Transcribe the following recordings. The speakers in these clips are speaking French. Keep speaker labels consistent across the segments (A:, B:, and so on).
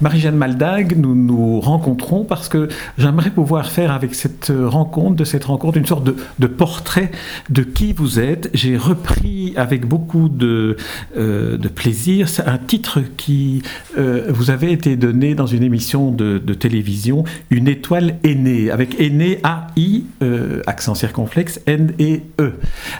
A: Marie-Jeanne Maldag, nous nous rencontrons parce que j'aimerais pouvoir faire avec cette rencontre, de cette rencontre, une sorte de, portrait de qui vous êtes. J'ai repris avec beaucoup de, euh, plaisir un titre qui euh, vous avait été donné dans une émission de, télévision, Une étoile aînée, avec aînée A-I, euh, accent circonflexe, N-E-E.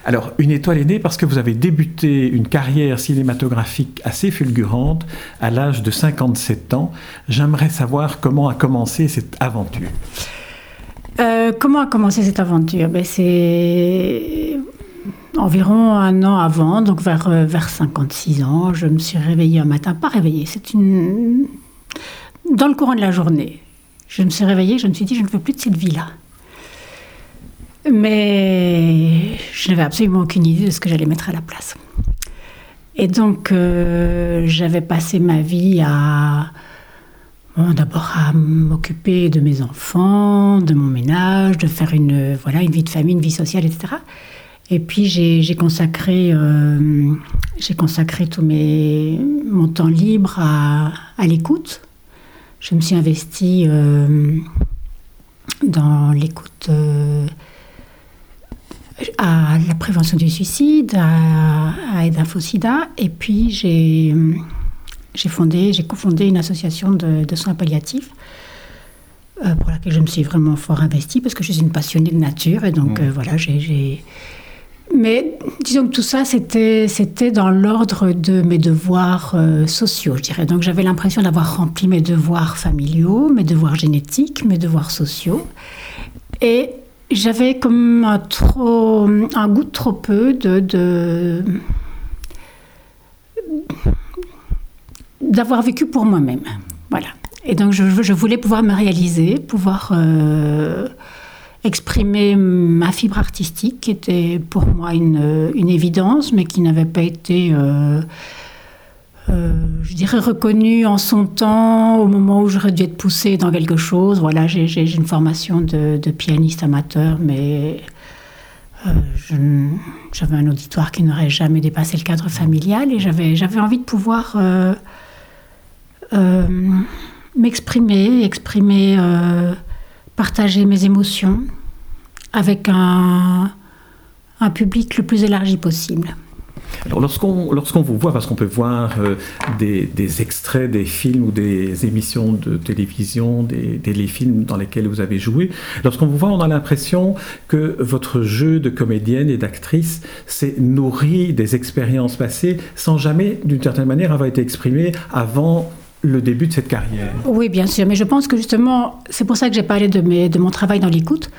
A: Alors, une étoile aînée parce que vous avez débuté une carrière cinématographique assez fulgurante à l'âge de 57 ans J'aimerais savoir comment a commencé cette aventure.
B: Euh, comment a commencé cette aventure? Ben, C'est environ un an avant, donc vers, euh, vers 56 ans, je me suis réveillée un matin, pas réveillée, c'est une... Dans le courant de la journée, je me suis réveillée, je me suis dit, je ne veux plus de cette vie-là. Mais je n'avais absolument aucune idée de ce que j'allais mettre à la place. Et donc, euh, j'avais passé ma vie à D'abord à m'occuper de mes enfants, de mon ménage, de faire une, voilà, une vie de famille, une vie sociale, etc. Et puis j'ai consacré, euh, consacré tout mon temps libre à, l'écoute. Je me suis investie euh, dans l'écoute euh, à la prévention du suicide, à, à Aide Et puis j'ai j'ai fondé, j'ai cofondé une association de, soins palliatifs euh, pour laquelle je me suis vraiment fort investie parce que je suis une passionnée de nature et donc mmh. euh, voilà, j'ai. Mais disons que tout ça, c'était, c'était dans l'ordre de mes devoirs euh, sociaux, je dirais. Donc j'avais l'impression d'avoir rempli mes devoirs familiaux, mes devoirs génétiques, mes devoirs sociaux. Et j'avais comme un, trop, un goût de trop peu de, de d'avoir vécu pour moi-même. Voilà. Et donc je, voulais pouvoir me réaliser, pouvoir euh, exprimer ma fibre artistique, qui était pour moi une, évidence, mais qui n'avait pas été, euh, euh, je dirais, reconnue en son temps, au moment où j'aurais dû être poussée dans quelque chose. Voilà, j'ai une formation de, pianiste amateur, mais j'avais un auditoire qui n'aurait jamais dépassé le cadre familial, et j'avais envie de pouvoir m'exprimer, exprimer, euh, partager mes émotions avec un, public le plus élargi possible.
A: Lorsqu'on lorsqu'on vous voit, parce qu'on peut voir euh, des, des, extraits des films ou des émissions de télévision, des, des films dans lesquels vous avez joué, lorsqu'on vous voit, on a l'impression que votre jeu de comédienne et d'actrice s'est nourri des expériences passées sans jamais, d'une certaine manière, avoir été exprimé avant le début de cette carrière.
B: Oui, bien sûr, mais je pense que justement, c'est pour ça que j'ai parlé de, mes, de mon travail dans l'écoute,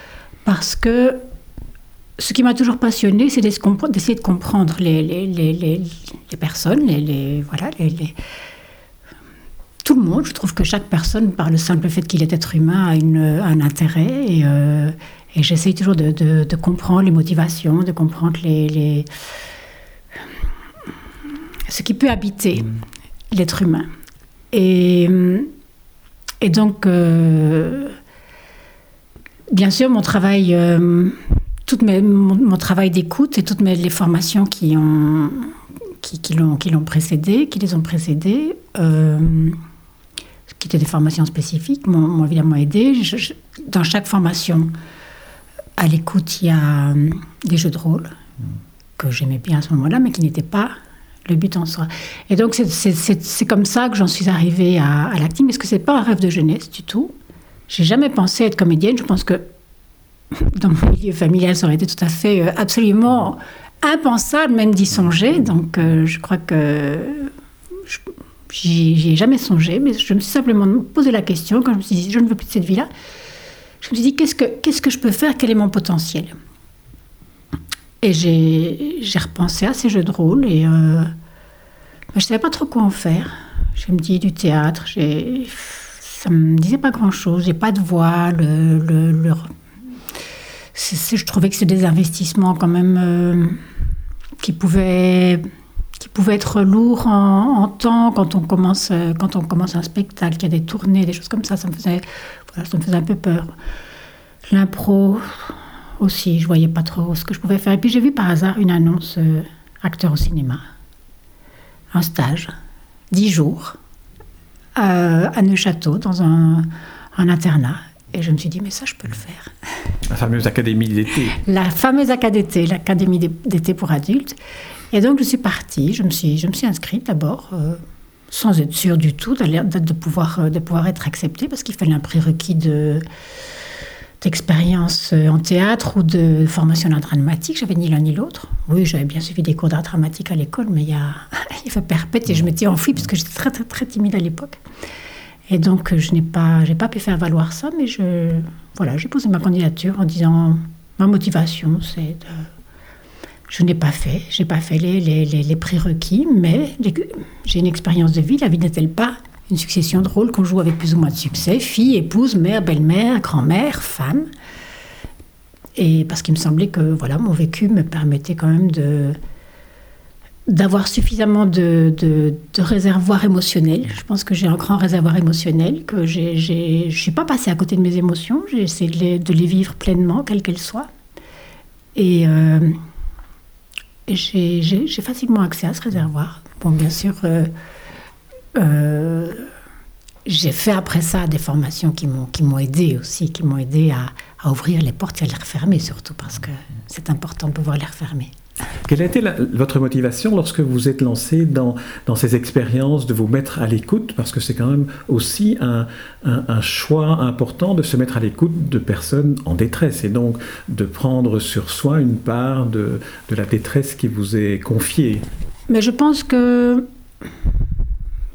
B: parce que ce qui m'a toujours passionné, c'est d'essayer de comprendre les, les, les, les personnes, les, voilà, tout le monde. Je trouve que chaque personne, par le simple fait qu'il est être humain, a une, un intérêt. Et, euh, et j'essaye toujours de, de, comprendre les motivations, de comprendre les, ce qui peut habiter mm. l'être humain. Et, donc, euh, bien sûr, mon travail, euh, mon, travail d'écoute et toutes les formations qui, ont, qui, l'ont, qui l'ont précédé, qui les ont précédées, euh, qui étaient des formations spécifiques, m'ont, évidemment aidé. dans chaque formation, à l'écoute, il y a des jeux de rôle que j'aimais bien à ce moment-là, mais qui n'étaient pas le but en soi. Et donc, c'est comme ça que j'en suis arrivée à, à l'acting, parce que c'est pas un rêve de jeunesse du tout. J'ai jamais pensé être comédienne. Je pense que dans mon milieu familial, ça aurait été tout à fait, euh, absolument impensable même d'y songer. Donc, euh, je crois que j'y ai jamais songé, mais je me suis simplement posé la question quand je me suis dit, je ne veux plus de cette vie-là. Je me suis dit, qu'est-ce que, qu'est-ce que je peux faire? Quel est mon potentiel? Et j'ai repensé à ces jeux de rôle et euh, je ne savais pas trop quoi en faire. Je me dis du théâtre, ça ne me disait pas grand-chose. J'ai pas de voix. Je trouvais que c'était des investissements quand même euh, qui, pouvaient, qui pouvaient être lourds en, temps quand on, commence, quand on commence un spectacle, qu'il y a des tournées, des choses comme ça. Ça me faisait, ça me faisait un peu peur. L'impro, aussi. Je voyais pas trop ce que je pouvais faire. Et puis j'ai vu par hasard une annonce euh, acteur au cinéma, un stage, dix jours, euh, à Neuchâteau, dans un, un internat. Et je me suis dit, mais ça, je peux le faire.
A: La fameuse académie d'été.
B: La fameuse académie, l'académie d'été pour adultes. Et donc, je suis partie, je me suis, je me suis inscrite d'abord, euh, sans être sûre du tout de, de, pouvoir, de pouvoir être acceptée, parce qu'il fallait un prérequis de d'expérience euh, en théâtre ou de formation en dramatique. J'avais ni l'un ni l'autre. Oui, j'avais bien suivi des cours d'art dramatique à l'école, mais il y a, il fait perpète et je m'étais enfuie parce que j'étais très, très, très timide à l'époque. Et donc, je n'ai pas, j'ai pas pu faire valoir ça, mais je, voilà, j'ai posé ma candidature en disant ma motivation, c'est de je n'ai pas fait, j'ai pas fait les, les, les, prérequis, mais j'ai une expérience de vie. La vie n'est-elle pas une succession de rôles qu'on joue avec plus ou moins de succès Fille, épouse, mère, belle-mère, grand-mère, femme. Et parce qu'il me semblait que voilà, mon vécu me permettait quand même de d'avoir suffisamment de, de, de, réservoir émotionnel. Je pense que j'ai un grand réservoir émotionnel, que je ne suis pas passée à côté de mes émotions, j'ai essayé de les, de les, vivre pleinement, quelles qu'elles soient. Et, euh, j'ai facilement accès à ce réservoir. Bon, bien sûr, euh, euh, j'ai fait après ça des formations qui m'ont aidé aussi, qui m'ont aidé à, à, ouvrir les portes et à les refermer surtout, parce que c'est important de pouvoir les refermer.
A: Quelle a été votre motivation lorsque vous êtes lancé dans, dans ces expériences de vous mettre à l'écoute? Parce que c'est quand même aussi un, un, choix important de se mettre à l'écoute de personnes en détresse et donc de prendre sur soi une part de, de la détresse qui vous est confiée.
B: Mais je pense que,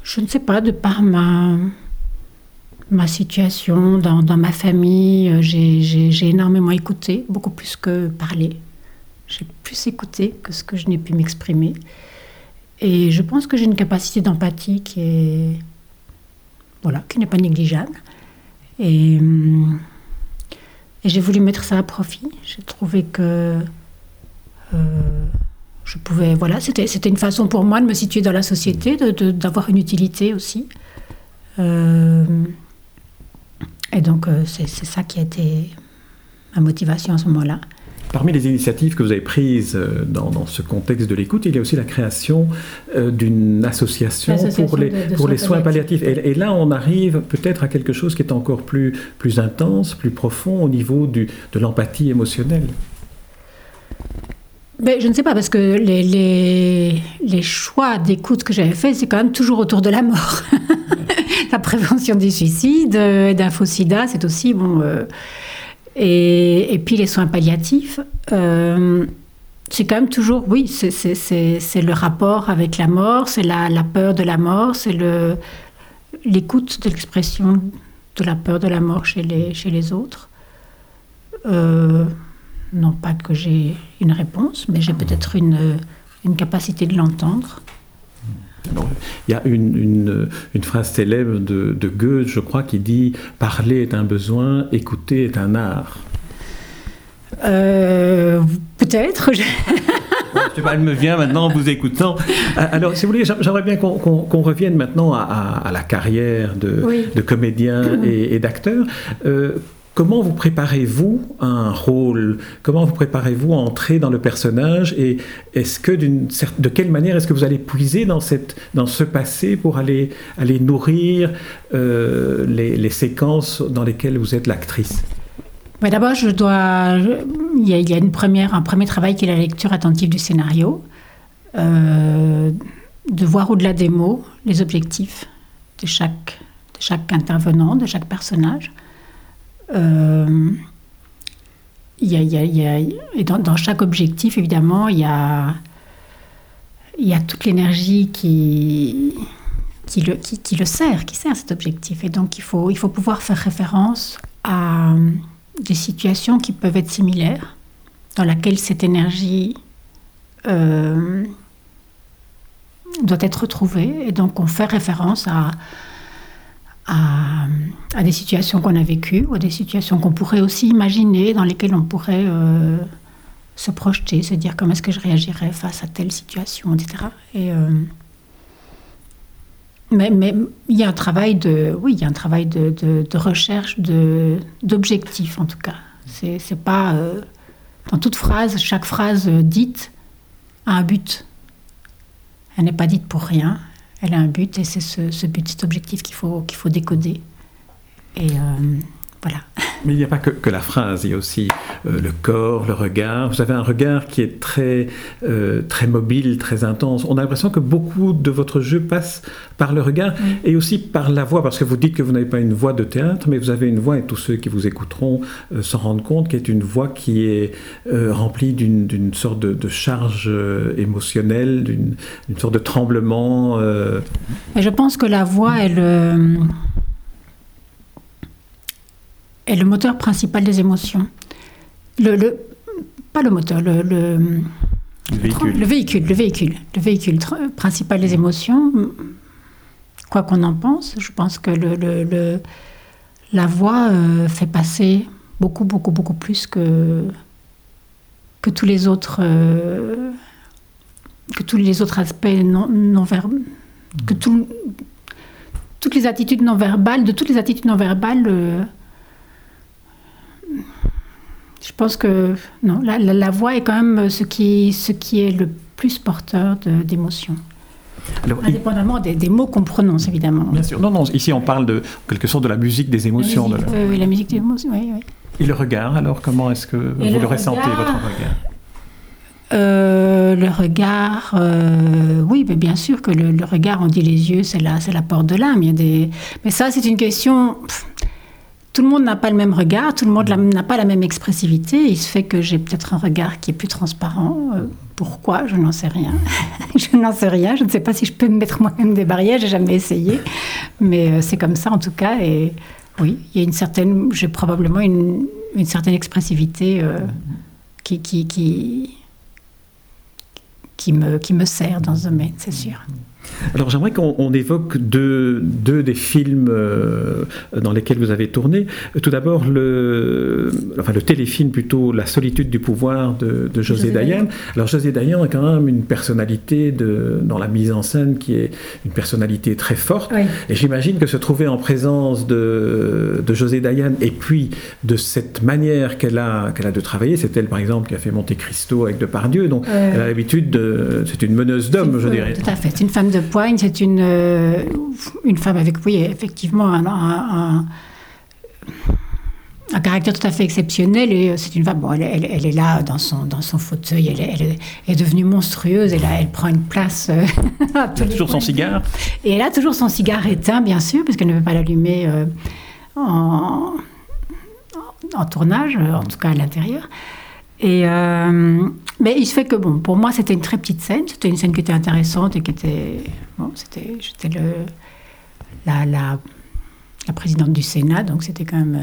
B: je ne sais pas, de par ma, ma situation dans, dans ma famille, euh, j'ai énormément écouté, beaucoup plus que parlé. J'ai plus écouté que ce que je n'ai pu m'exprimer. Et je pense que j'ai une capacité d'empathie qui est voilà, qui n'est pas négligeable. Et, j'ai voulu mettre ça à profit. J'ai trouvé que euh, je pouvais, voilà, c'était, c'était une façon pour moi de me situer dans la société, de, d'avoir une utilité aussi. Euh, et donc euh, c'est, c'est ça qui a été ma motivation à ce moment-là.
A: Parmi les initiatives que vous avez prises euh, dans, ce contexte de l'écoute, il y a aussi la création euh, d'une association, pour les, pour les soins palliatifs. Et, là, on arrive peut-être à quelque chose qui est encore plus, plus intense, plus profond au niveau du, de l'empathie émotionnelle.
B: Ben, je ne sais pas, parce que les, les, choix d'écoute que j'avais faits, c'est quand même toujours autour de la mort. la prévention des suicides, euh, d'info-sida, c'est aussi, bon, et, puis les soins palliatifs, euh, c'est quand même toujours, oui, c'est le rapport avec la mort, c'est la, peur de la mort, c'est l'écoute de l'expression de la peur de la mort chez les, chez les autres. Non pas que j'ai une réponse, mais j'ai peut-être une, une capacité de l'entendre
A: il y a une, une, phrase célèbre de, de, Goethe, je crois, qui dit Parler est un besoin, écouter est un art.
B: Euh, peut-être.
A: Elle me vient maintenant en vous écoutant. Euh, alors, si vous voulez, j'aimerais bien qu'on revienne maintenant à, la carrière de, de comédien et, et d'acteur. Euh, Comment vous préparez-vous à un rôle? Comment vous préparez-vous à entrer dans le personnage? Et est-ce que de quelle manière est-ce que vous allez puiser dans, cette, dans ce passé pour aller, aller nourrir euh, les, séquences dans lesquelles vous êtes l'actrice?
B: D'abord, je dois. Il y a, une première, un premier travail qui est la lecture attentive du scénario, euh, de voir au-delà des mots les objectifs de chaque, de chaque intervenant, de chaque personnage. Euh, a, y a, et dans, chaque objectif, évidemment, il y a, y a toute l'énergie qui, qui, le, qui, le sert, qui sert cet objectif. Et donc, il faut, il faut pouvoir faire référence à des situations qui peuvent être similaires, dans laquelle cette énergie euh, doit être retrouvée. Et donc, on fait référence à, à, des situations qu'on a vécues ou à des situations qu'on pourrait aussi imaginer, dans lesquelles on pourrait euh, se projeter, se dire comment est-ce que je réagirais face à telle situation, etc. Et, euh, mais, il y a un travail de, oui, il y a un travail de, de, de recherche d'objectifs en tout cas. C'est pas, euh, dans toute phrase, chaque phrase dite a un but. Elle n'est pas dite pour rien. Elle a un but et c'est ce, but, cet objectif qu'il faut, qu'il faut décoder. Et euh, voilà.
A: Mais il n'y a pas que, la phrase, il y a aussi euh, le corps, le regard. Vous avez un regard qui est très, euh, très mobile, très intense. On a l'impression que beaucoup de votre jeu passe par le regard et aussi par la voix, parce que vous dites que vous n'avez pas une voix de théâtre, mais vous avez une voix, et tous ceux qui vous écouteront euh, s'en rendent compte, qui est une voix qui est remplie d'une sorte de, charge émotionnelle, d'une sorte de tremblement.
B: je pense que la voix, elle est le moteur principal des émotions. Le, pas le moteur, le, le,
A: véhicule.
B: le véhicule. Le véhicule, le véhicule principal des émotions. Quoi qu'on en pense, je pense que le, la voix euh, fait passer beaucoup, beaucoup, beaucoup plus que, que tous les autres, euh, que tous les autres aspects non, non verbaux, que tout, toutes les attitudes non verbales, de toutes les attitudes non verbales. Euh, je pense que non, la, voix est quand même ce qui, ce qui est le plus porteur d'émotions. Indépendamment des, mots qu'on prononce, évidemment.
A: Bien sûr. Non, non, ici on parle de quelque chose de la musique des émotions.
B: La musique, Oui, la musique des émotions, oui, oui.
A: Et le regard, alors, comment est-ce que vous le, ressentez, votre regard
B: euh, le regard, euh, oui, mais bien sûr que le, regard, on dit les yeux, c'est la, la porte de l'âme. Des... Mais ça, c'est une question tout le monde n'a pas le même regard, tout le monde n'a pas la même expressivité. Il se fait que j'ai peut-être un regard qui est plus transparent. Euh, pourquoi? Je n'en sais rien. je n'en sais rien. Je ne sais pas si je peux me mettre moi-même des barrières. J'ai jamais essayé, mais euh, c'est comme ça en tout cas. Et oui, il y a une certaine, j'ai probablement une, certaine expressivité euh, qui, qui, qui, me, qui me sert dans ce domaine, c'est sûr.
A: Alors j'aimerais qu'on évoque deux, deux, des films euh, dans lesquels vous avez tourné. Tout d'abord le, enfin, le téléfilm plutôt La solitude du pouvoir de, José, Dayan. Alors José Dayan a quand même une personnalité de, dans la mise en scène qui est une personnalité très forte. Et j'imagine que se trouver en présence de, de José Dayan et puis de cette manière qu'elle a, qu'elle a de travailler, c'est elle par exemple qui a fait Monte Cristo avec Depardieu, donc elle a l'habitude de... C'est une meneuse d'hommes, je dirais.
B: Tout à fait, c'est une femme de Poigne, c'est une, euh, une femme avec, oui, effectivement, un, un, caractère tout à fait exceptionnel. Et euh, c'est une femme, bon, elle, elle, est là dans son, dans son fauteuil, elle, elle est devenue monstrueuse, et là, elle prend une place. Euh,
A: elle a toujours son cigare
B: Et elle a toujours son cigare éteint, bien sûr, parce qu'elle ne peut pas l'allumer en, en, tournage, en tout cas à l'intérieur. Et, euh, mais il se fait que, bon, pour moi, c'était une très petite scène. C'était une scène qui était intéressante et qui était. Bon, c'était, j'étais le, la, la, la, présidente du Sénat, donc c'était quand même.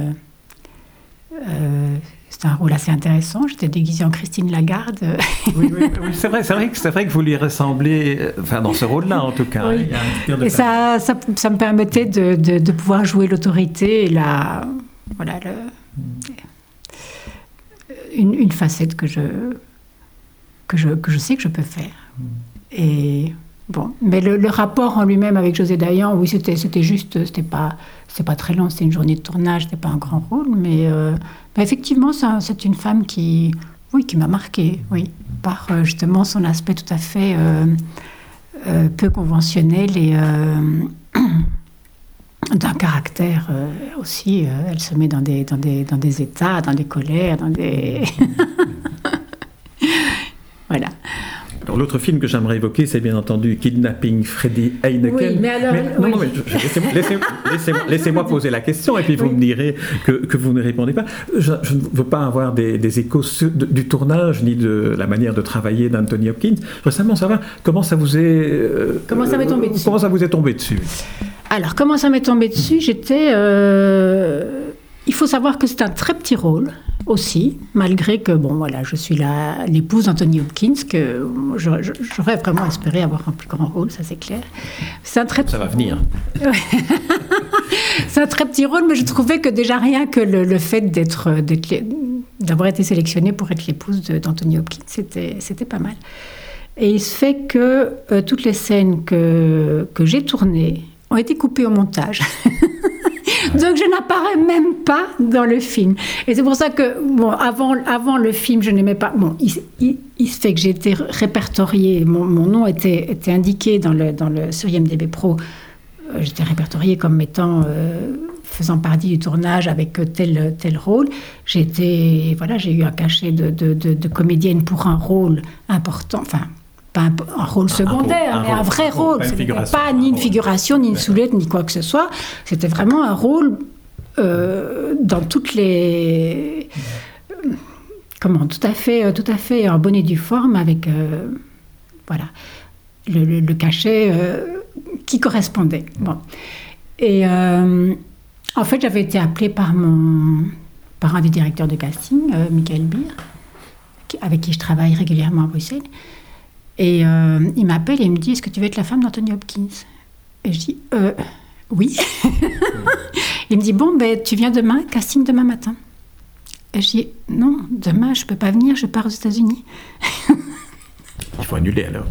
B: Euh, euh, c'était un rôle assez intéressant. J'étais déguisée en Christine Lagarde.
A: oui, oui, oui c'est vrai, c'est vrai, que, c'est vrai que vous lui ressemblez, enfin dans ce rôle-là en tout cas.
B: Oui. et ça, ça, ça, me permettait de, de, de pouvoir jouer l'autorité et la, voilà, le, une, facette que je, que, je, que je sais que je peux faire. Et bon, mais le, rapport en lui-même avec José Dayan, oui, c'était, c'était juste, c'était pas, c'était pas très long, c'était une journée de tournage, c'était pas un grand rôle, mais, euh, effectivement, ça, c'est une femme qui, oui, qui m'a marqué, oui, par euh, justement son aspect tout à fait euh, peu conventionnel et d'un caractère euh, aussi. Euh, elle se met dans des, dans, des, dans des états, dans des colères, dans des... voilà.
A: Alors l'autre film que j'aimerais évoquer, c'est bien entendu Kidnapping Freddy Heineken.
B: Oui, mais alors...
A: non, non, mais laissez-moi poser la question et puis vous me direz que, que, vous ne répondez pas. Je, ne veux pas avoir des, des échos du tournage ni de la manière de travailler d'Anthony Hopkins. Je veux simplement savoir comment ça vous est...
B: Euh, comment ça m'est tombé dessus?
A: Comment ça vous est tombé dessus?
B: Alors, comment ça m'est tombé dessus? J'étais. Euh, il faut savoir que c'est un très petit rôle aussi, malgré que, bon, voilà, je suis l'épouse d'Anthony Hopkins, que j'aurais vraiment espéré avoir un plus grand rôle, ça c'est clair.
A: C'est un très... Ça va venir.
B: c'est un très petit rôle, mais je trouvais que déjà rien que le, fait d'être, d'avoir été sélectionnée pour être l'épouse d'Anthony Hopkins, c'était, c'était pas mal. Et il se fait que euh, toutes les scènes que, que j'ai tournées, ont été coupés au montage. Donc je n'apparais même pas dans le film. Et c'est pour ça que, bon, avant, avant le film, je n'aimais pas. Bon, il, se fait que j'ai été répertoriée, mon, mon, nom était, était indiqué dans le, dans le, sur IMDB Pro. Euh, j'étais répertoriée comme étant. Euh, faisant partie du tournage avec tel, tel rôle. J'ai voilà, j'ai eu un cachet de, de, de, comédienne pour un rôle important, enfin, pas un, rôle secondaire, mais un vrai rôle. Pas ni une figuration, ni une soulette, ni quoi que ce soit. C'était vraiment un rôle euh, dans toutes les. comment Tout à fait, tout à fait en bonne et due forme, avec. Euh, voilà. Le, le, cachet euh, qui correspondait. Bon. Et en fait, j'avais été appelée par, mon, par un des directeurs de casting, Michael Beer, avec qui je travaille régulièrement à Bruxelles. Et euh, il m'appelle et il me dit Est-ce que tu veux être la femme d'Anthony Hopkins? Et je dis euh, Oui. il me dit Bon, ben, tu viens demain, casting demain matin. Et je dis Non, demain, je ne peux pas venir, je pars aux États-Unis.
A: Il faut annuler alors.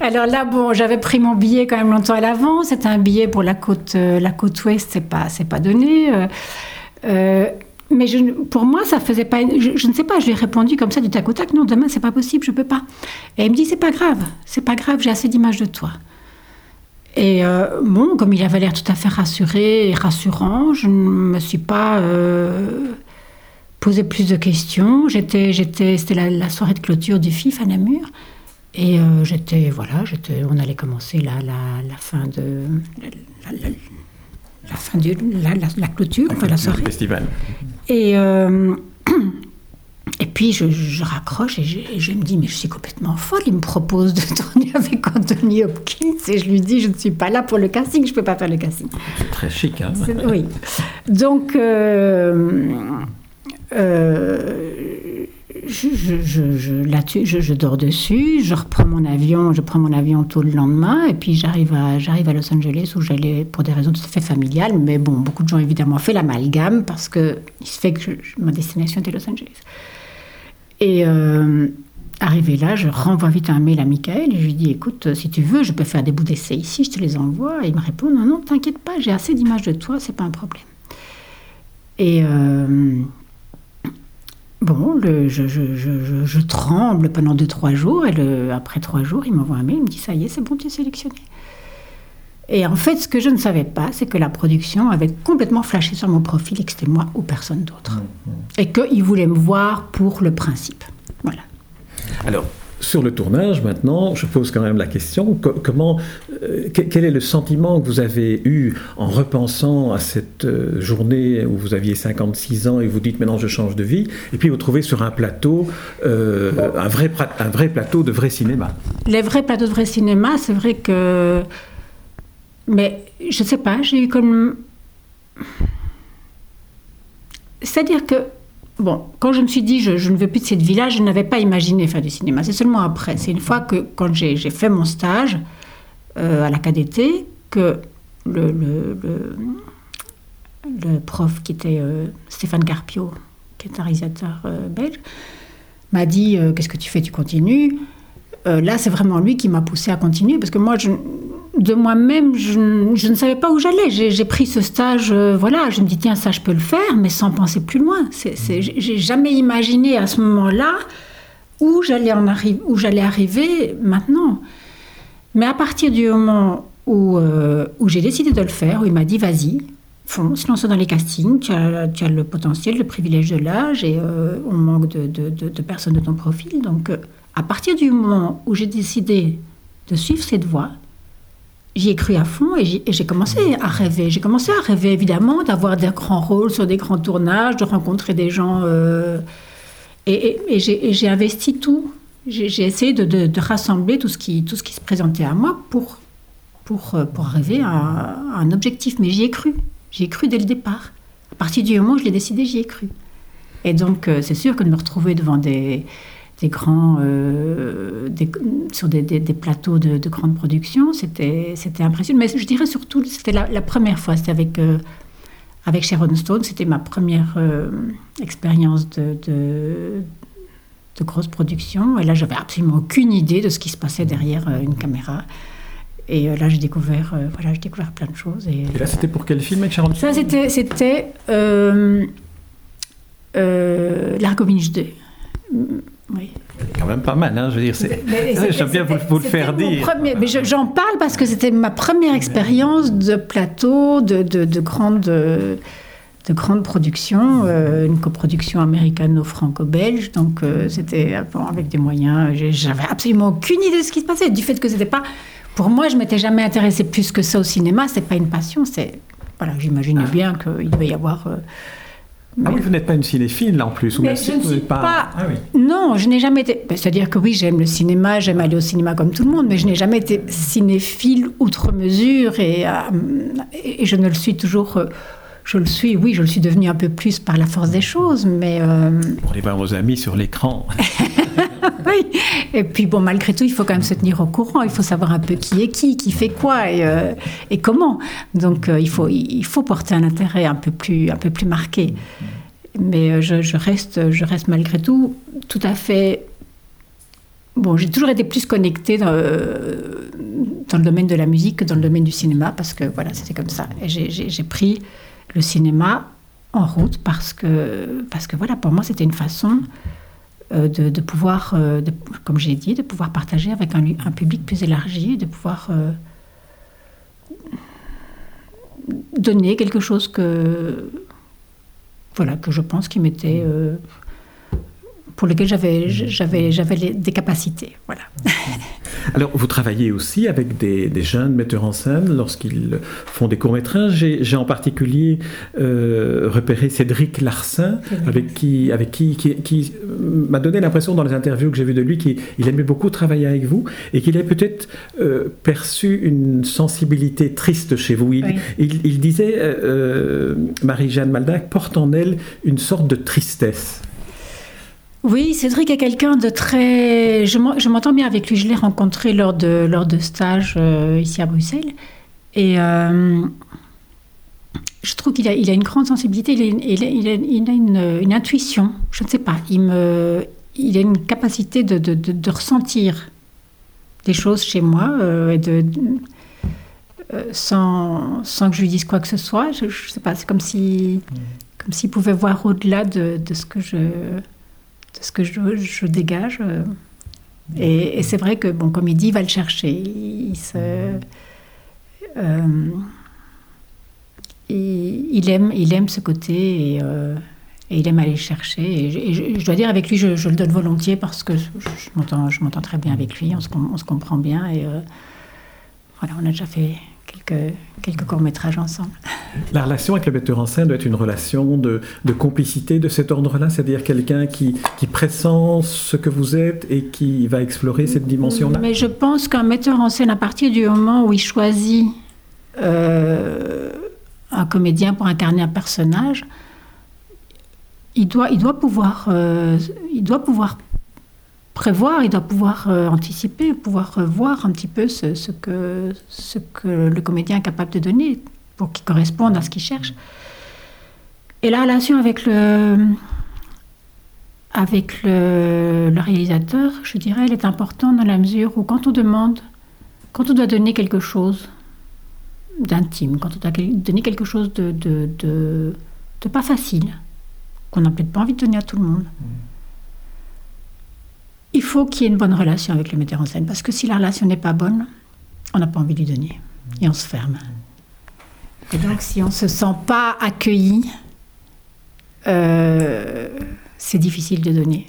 B: Alors là, bon, j'avais pris mon billet quand même longtemps à l'avance. C'était un billet pour la côte, euh, la côte ouest, c'est pas, c'est pas donné. Euh, mais je, pour moi, ça faisait pas. Je, ne sais pas, je lui ai répondu comme ça du tac au tac non, demain, c'est pas possible, je peux pas. Et il me dit c'est pas grave, c'est pas grave, j'ai assez d'images de toi. Et euh, bon, comme il avait l'air tout à fait rassuré et rassurant, je ne me suis pas euh, posé plus de questions. J'étais, j'étais, c'était la, soirée de clôture du FIF à Namur. Et euh, j'étais, voilà, j'étais, on allait commencer la, la, la fin de la fin de la, clôture, de la soirée.
A: festival.
B: Et, euh, et puis je, raccroche et je, me dis, mais je suis complètement folle. Il me propose de tourner avec Anthony Hopkins et je lui dis, je ne suis pas là pour le casting, je ne peux pas faire le casting.
A: C'est très chic, hein
B: Oui. Donc, euh, euh, je, je, je, je, dors dessus, je reprends mon avion, je prends mon avion tôt le lendemain, et puis j'arrive à, j'arrive à Los Angeles où j'allais pour des raisons tout à fait familiales, mais bon, beaucoup de gens évidemment ont fait l'amalgame parce que il se fait que ma destination était Los Angeles. Et euh, arrivé là, je renvoie vite un mail à Michael et je lui dis écoute, si tu veux, je peux faire des bouts d'essai ici, je te les envoie. Et il me répond non, non, t'inquiète pas, j'ai assez d'images de toi, c'est pas un problème. Et. Euh, Bon, le, je, je, je, je, tremble pendant deux, trois jours, et le, après trois jours, il m'envoie un mail, il me dit Ça y est, c'est bon, tu es sélectionné. Et en fait, ce que je ne savais pas, c'est que la production avait complètement flashé sur mon profil et que c'était moi ou personne d'autre. Mmh, mmh. Et qu'ils voulaient me voir pour le principe. Voilà.
A: Alors, sur le tournage, maintenant, je pose quand même la question, comment, euh, quel est le sentiment que vous avez eu en repensant à cette euh, journée où vous aviez 56 ans et vous dites maintenant je change de vie, et puis vous trouvez sur un plateau, euh, un, vrai, un vrai plateau de vrai cinéma?
B: Les vrais plateaux de vrai cinéma, c'est vrai que... Mais je ne sais pas, j'ai eu comme... C'est-à-dire que Bon, quand je me suis dit je, ne veux plus de cette vie-là, je n'avais pas imaginé faire du cinéma. C'est seulement après. C'est une fois que, quand j'ai fait mon stage euh, à la KDT, que le, prof qui était euh, Stéphane Garpio, qui est un réalisateur euh, belge, m'a dit Qu'est-ce que tu fais? Tu continues? Là, c'est vraiment lui qui m'a poussé à continuer parce que moi, je, de moi-même, je, ne savais pas où j'allais. J'ai pris ce stage, euh, voilà, je me dis, tiens, ça, je peux le faire, mais sans penser plus loin. J'ai jamais imaginé à ce moment-là où j'allais j'allais arriver maintenant. Mais à partir du moment où, euh, où j'ai décidé de le faire, où il m'a dit, vas-y, fonce, lance dans les castings, tu as, le potentiel, le privilège de l'âge, et euh, on manque de, personnes de ton profil. Donc, à partir du moment où j'ai décidé de suivre cette voie, j'y ai cru à fond et j'ai commencé à rêver. J'ai commencé à rêver évidemment d'avoir des grands rôles sur des grands tournages, de rencontrer des gens. Euh, et, j'ai investi tout. J'ai essayé de, rassembler tout ce, qui, se présentait à moi pour, pour, euh, arriver à, un objectif. Mais j'y ai cru. J'y ai cru dès le départ. À partir du moment où je l'ai décidé, j'y ai cru. Et donc, euh, c'est sûr que de me retrouver devant des, des grands, euh, sur des, plateaux de, de grande production. C'était, c'était impressionnant. Mais je dirais surtout, c'était la, première fois. C'était avec, euh, avec Sharon Stone. C'était ma première euh, expérience de, de, grosse production. Et là, j'avais absolument aucune idée de ce qui se passait derrière une caméra. Et là, j'ai découvert, voilà, j'ai découvert plein de choses. Et,
A: Et là, c'était pour quel film avec Sharon
B: ça, c'était, c'était L'Argovinge 2. Oui.
A: quand même pas mal, hein, je veux dire. J'aime bien vous, vous le faire dire.
B: premier- mais je- j'en parle parce que c'était ma première expérience de plateau, de, de, de grande, de grande production, euh, une coproduction américano-franco-belge. Donc euh, c'était bon, avec des moyens. J'avais absolument aucune idée de ce qui se passait. Du fait que c'était pas. Pour moi, je m'étais jamais intéressée plus que ça au cinéma. C'est pas une passion. C'est voilà, j'imaginais bien qu'il devait y avoir. euh,
A: Ah oui, vous n'êtes pas une cinéphile en plus. ou
B: mais
A: bien
B: je
A: si,
B: ne
A: vous
B: suis
A: n'êtes
B: pas.
A: Ah oui.
B: Non, je n'ai jamais été. ben, C'est-à-dire que oui, j'aime le cinéma, j'aime aller au cinéma comme tout le monde, mais je n'ai jamais été cinéphile outre mesure et, euh, et je ne le suis toujours. euh, je le suis, oui, je le suis devenu un peu plus par la force des choses, mais euh,
A: Pour aller voir vos amis sur l'écran.
B: Et puis bon, malgré tout, il faut quand même se tenir au courant. Il faut savoir un peu qui est qui, qui fait quoi et, euh, comment. Donc euh, il faut il faut porter un intérêt un peu plus un peu plus marqué. Mais euh, je, reste je reste malgré tout tout à fait Bon, j'ai toujours été plus connectée dans, le domaine de la musique que dans le domaine du cinéma, parce que voilà, c'était comme ça. Et j'ai- pris le cinéma en route parce que, parce que voilà, pour moi, c'était une façon de, de pouvoir, euh, comme j'ai dit, de pouvoir partager avec un, un public plus élargi, de pouvoir euh, donner quelque chose que, voilà, que je pense qui m'était. Pour lequel j'avais j'avais j'avais les- des capacités voilà
A: Alors, vous travaillez aussi avec des, des jeunes metteurs en scène lorsqu'ils font des courts-métrages. J'ai j'ai en particulier euh, repéré Cédric Larsin, avec qui, avec qui, qui, qui, m'a donné l'impression dans les interviews que j'ai vues de lui qu'il il aimait beaucoup travailler avec vous et qu'il a peut-être euh, perçu une sensibilité triste chez vous. Il,
B: Oui.
A: il- il disait, euh, Marie-Jeanne Maldac porte en elle une sorte de tristesse.
B: Oui, Cédric est quelqu'un de très. Je m'en- je m'entends bien avec lui. Je l'ai rencontré lors de, lors de stages euh, ici à Bruxelles. Et euh, je trouve qu'il a, il a une grande sensibilité. Il a, une- il a- il a- il a une, une intuition. Je ne sais pas. Il, me, il a une capacité de, de- de- de ressentir des choses chez moi euh, et de. sans, sans que je lui dise quoi que ce soit. Je ne sais pas. C'est comme si. Comme s'il pouvait voir au-delà de, de ce que je de ce que je, dégage. euh. Et, c'est vrai que, bon, comme il dit, il va le chercher. Il, euh, aime, il aime ce côté et, euh, et il aime aller le chercher. Et, je- dois dire, avec lui, je, le donne volontiers parce que je, je m'entends, très bien avec lui, on se, on se comprend bien. Et voilà, on a déjà fait quelques, quelques courts-métrages ensemble.
A: La relation avec le metteur en scène doit être une relation de, de complicité de cet ordre-là, c'est-à-dire quelqu'un qui, qui pressent ce que vous êtes et qui va explorer cette dimension-là.
B: Mais je pense qu'un metteur en scène, à partir du moment où il choisit euh, un comédien pour incarner un personnage, il doit, il doit, pouvoir, euh, il doit pouvoir prévoir, il doit pouvoir euh, anticiper, pouvoir euh, voir un petit peu ce, ce que, ce que le comédien est capable de donner pour qu'il corresponde à ce qu'il cherche. Et la relation avec le, avec le, réalisateur, je dirais, elle est importante dans la mesure où quand on demande, quand on doit donner quelque chose d'intime, quand on doit donner quelque chose de, de, de, de pas facile, qu'on n'a peut-être pas envie de donner à tout le monde, il faut qu'il y ait une bonne relation avec le metteur en scène. Parce que si la relation n'est pas bonne, on n'a pas envie de lui donner. Et on se ferme. Et donc, si on ne se sent pas accueilli, euh, c'est difficile de donner.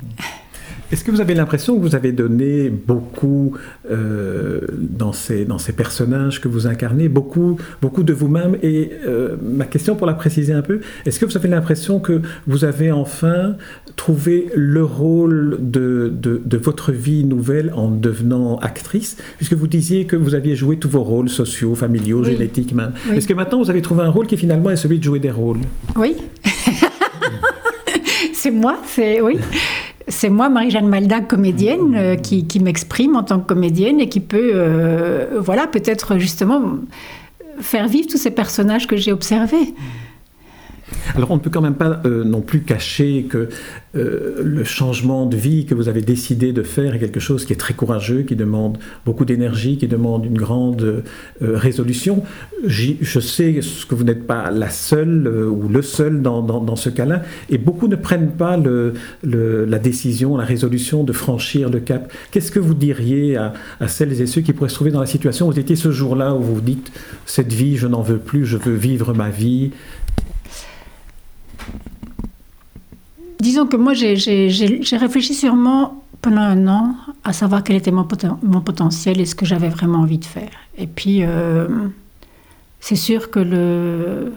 A: Est-ce que vous avez l'impression que vous avez donné beaucoup euh, dans, ces, dans ces personnages que vous incarnez, beaucoup, beaucoup de vous-même? Et euh, ma question pour la préciser un peu, est-ce que vous avez l'impression que vous avez enfin trouvé le rôle de, de, de votre vie nouvelle en devenant actrice? Puisque vous disiez que vous aviez joué tous vos rôles sociaux, familiaux,
B: Oui.
A: génétiques même.
B: Oui.
A: Est-ce que maintenant vous avez trouvé un rôle qui finalement est celui de jouer des rôles?
B: Oui. c'est moi, c'est oui. C'est moi, Marie-Jeanne Maldac, comédienne, euh, qui, qui m'exprime en tant que comédienne et qui peut, euh, voilà, peut-être justement faire vivre tous ces personnages que j'ai observés.
A: Alors on ne peut quand même pas euh, non plus cacher que euh, le changement de vie que vous avez décidé de faire est quelque chose qui est très courageux, qui demande beaucoup d'énergie, qui demande une grande euh, résolution. je sais que vous n'êtes pas la seule ou le seul dans, ce cas-là, et beaucoup ne prennent pas la décision, la résolution de franchir le cap. Qu'est-ce que vous diriez à, à, celles et ceux qui pourraient se trouver dans la situation où vous étiez ce jour-là où vous vous dites, cette vie, je n'en veux plus, je veux vivre ma vie
B: Disons que moi, j'ai réfléchi sûrement pendant un an à savoir quel était mon, potentiel et ce que j'avais vraiment envie de faire. Et puis, euh, c'est sûr que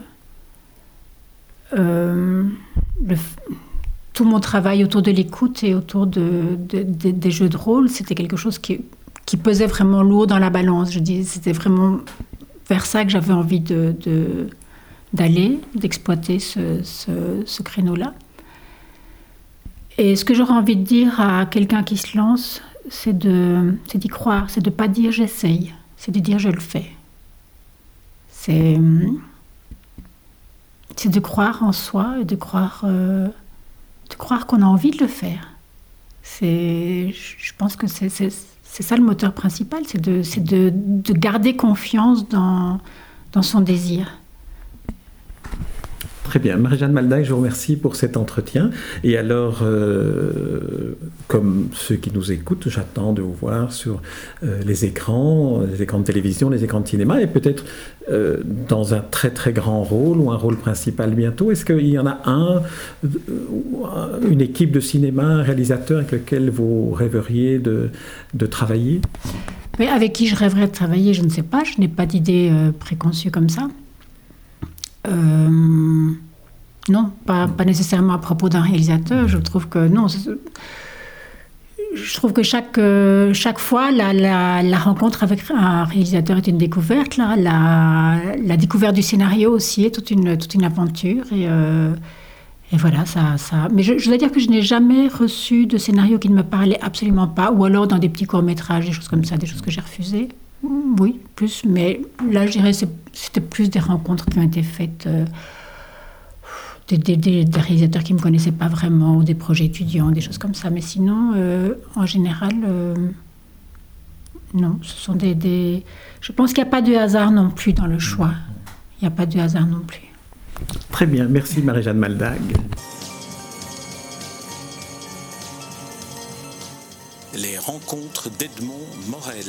B: euh, tout mon travail autour de l'écoute et autour de, des jeux de rôle, c'était quelque chose qui, pesait vraiment lourd dans la balance. Je c'était vraiment vers ça que j'avais envie d'aller, d'exploiter ce créneau-là. Et ce que j'aurais envie de dire à quelqu'un qui se lance, c'est d'y croire, c'est de ne pas dire j'essaye, c'est de dire je le fais. C'est de croire en soi et de croire, euh, croire qu'on a envie de le faire. Je pense que c'est ça le moteur principal, c'est de, de, de, garder confiance dans, dans son désir.
A: Très bien. Marie-Jeanne Maldac, je vous remercie pour cet entretien. Et alors, euh, comme ceux qui nous écoutent, j'attends de vous voir sur euh, les écrans, les écrans de télévision, les écrans de cinéma, et peut-être euh, dans un très très grand rôle ou un rôle principal bientôt. Est-ce qu'il y en a un, une équipe de cinéma, un réalisateur avec lequel vous rêveriez de, travailler?
B: Mais avec qui je rêverais de travailler, je ne sais pas. Je n'ai pas d'idée préconçue comme ça. Euh, non, pas, pas, nécessairement à propos d'un réalisateur. Je trouve que non. Je trouve que chaque, euh, chaque fois, la, la, rencontre avec un réalisateur est une découverte. La, la, découverte du scénario aussi est toute une, toute une aventure. Euh, et voilà, ça, ça. Mais je, je, dois dire que je n'ai jamais reçu de scénario qui ne me parlait absolument pas, ou alors dans des petits courts-métrages, des choses comme ça, des choses que j'ai refusées. Oui, plus, mais là, je dirais c'était plus des rencontres qui ont été faites, euh, des, réalisateurs qui ne me connaissaient pas vraiment, ou des projets étudiants, des choses comme ça. Mais sinon, euh, en général, euh, non, ce sont des. des... Je pense qu'il n'y a pas de hasard non plus dans le choix. Il n'y a pas de hasard non plus.
A: Très bien, merci Marie-Jeanne Maldag.
C: Les rencontres d'Edmond Morel.